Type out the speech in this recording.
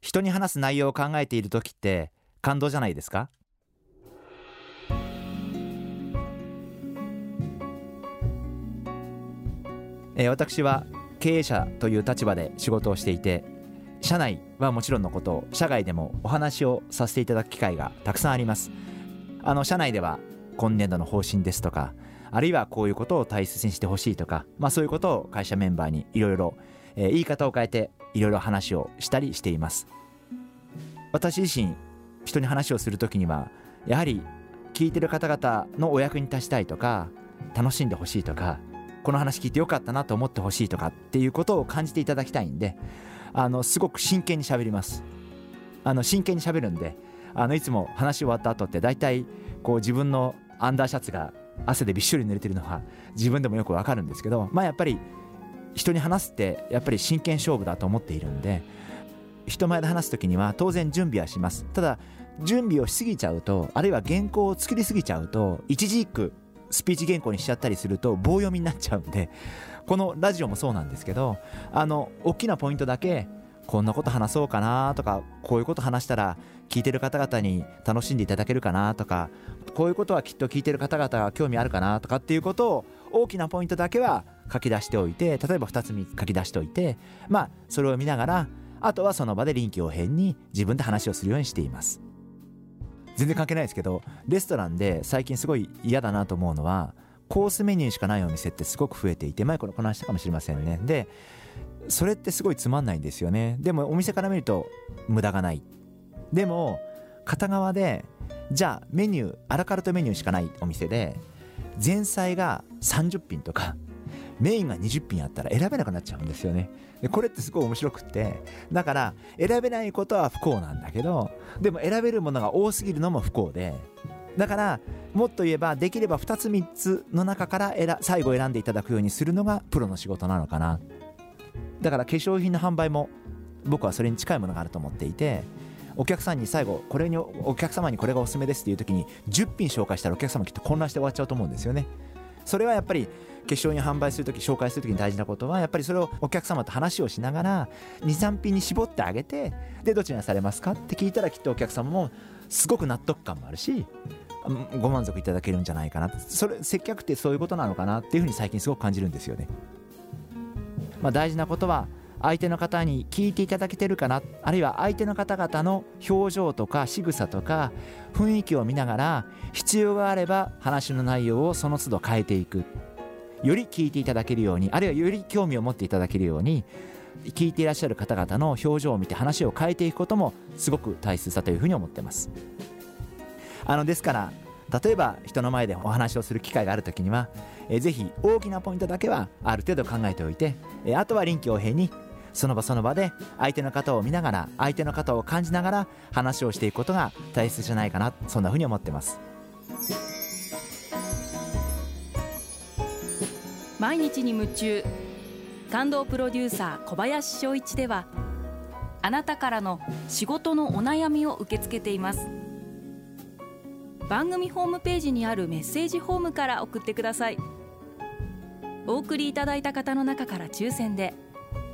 人に話す内容を考えている時って感動じゃないですか？えー、私は経営者という立場で仕事をしていて社内はもちろんのこと社外でもお話をさせていただく機会がたくさんあります。あの社内では今年度の方針ですとかあるいはこういうことを大切にしてほしいとか、まあ、そういうことを会社メンバーにいろいろ言い方を変えていろいろ話をしたりしています。私自身人に話をする時にはやはり聞いてる方々のお役に立ちたいとか楽しんでほしいとかこの話聞いてよかったなと思ってほしいとかっていうことを感じていただきたいんであのすごく真剣に喋ります。あの真剣に喋るんであのいつも話終わった後って大体こう自分のアンダーシャツが汗でびっしょり濡れてるのは自分でもよくわかるんですけどまあやっぱり人に話すってやっぱり真剣勝負だと思っているんで人前で話す時には当然準備はします。ただ準備をしすぎちゃうとあるいは原稿を作りすぎちゃうと一字一句スピーチ原稿にしちゃったりすると棒読みになっちゃうんでこのラジオもそうなんですけどあの大きなポイントだけこんなこと話そうかなとかこういうこと話したら聞いてる方々に楽しんでいただけるかなとかこういうことはきっと聞いてる方々が興味あるかなとかっていうことを大きなポイントだけは書き出しておいて例えば2つ3つ書き出しておいてまあそれを見ながらあとはその場で臨機応変に自分で話をするようにしています。全然関係ないですけどレストランで最近すごい嫌だなと思うのはコースメニューしかないお店ってすごく増えていて前この話したかもしれませんね。でそれってすごいつまんないんですよね。でもお店から見ると無駄がない。でも片側でじゃあメニューアラカルトメニューしかないお店で前菜が30品とかメインが20品あったら選べなくなっちゃうんですよね。でこれってすごい面白くってだから選べないことは不幸なんだけどでも選べるものが多すぎるのも不幸でだからもっと言えばできれば2つ3つの中から最後選んでいただくようにするのがプロの仕事なのかな。だから化粧品の販売も僕はそれに近いものがあると思っていてお客さんに最後これにお客様にこれがおすすめですっていう時に10品紹介したらお客様きっと混乱して終わっちゃうと思うんですよね。それはやっぱり決勝に販売する時紹介する時に大事なことはやっぱりそれをお客様と話をしながら23品に絞ってあげてでどちらにされますかって聞いたらきっとお客様もすごく納得感もあるしご満足いただけるんじゃないかなそれ接客ってそういうことなのかなっていうふうに最近すごく感じるんですよね。まあ、大事なことは相手の方に聞いていただけてるかな？あるいは相手の方々の表情とか仕草とか雰囲気を見ながら必要があれば話の内容をその都度変えていく。より聞いていただけるようにあるいはより興味を持っていただけるように聞いていらっしゃる方々の表情を見て話を変えていくこともすごく大切だというふうに思ってます。あのですから例えば人の前でお話をする機会がある時には、えぜひ大きなポイントだけはある程度考えておいて、えあとは臨機応変にその場その場で相手の方を見ながら相手の方を感じながら話をしていくことが大切じゃないかなそんなふうに思ってます。毎日に夢中感動プロデューサー小林翔一ではあなたからの仕事のお悩みを受け付けています。番組ホームページにあるメッセージフォームから送ってください。お送りいただいた方の中から抽選で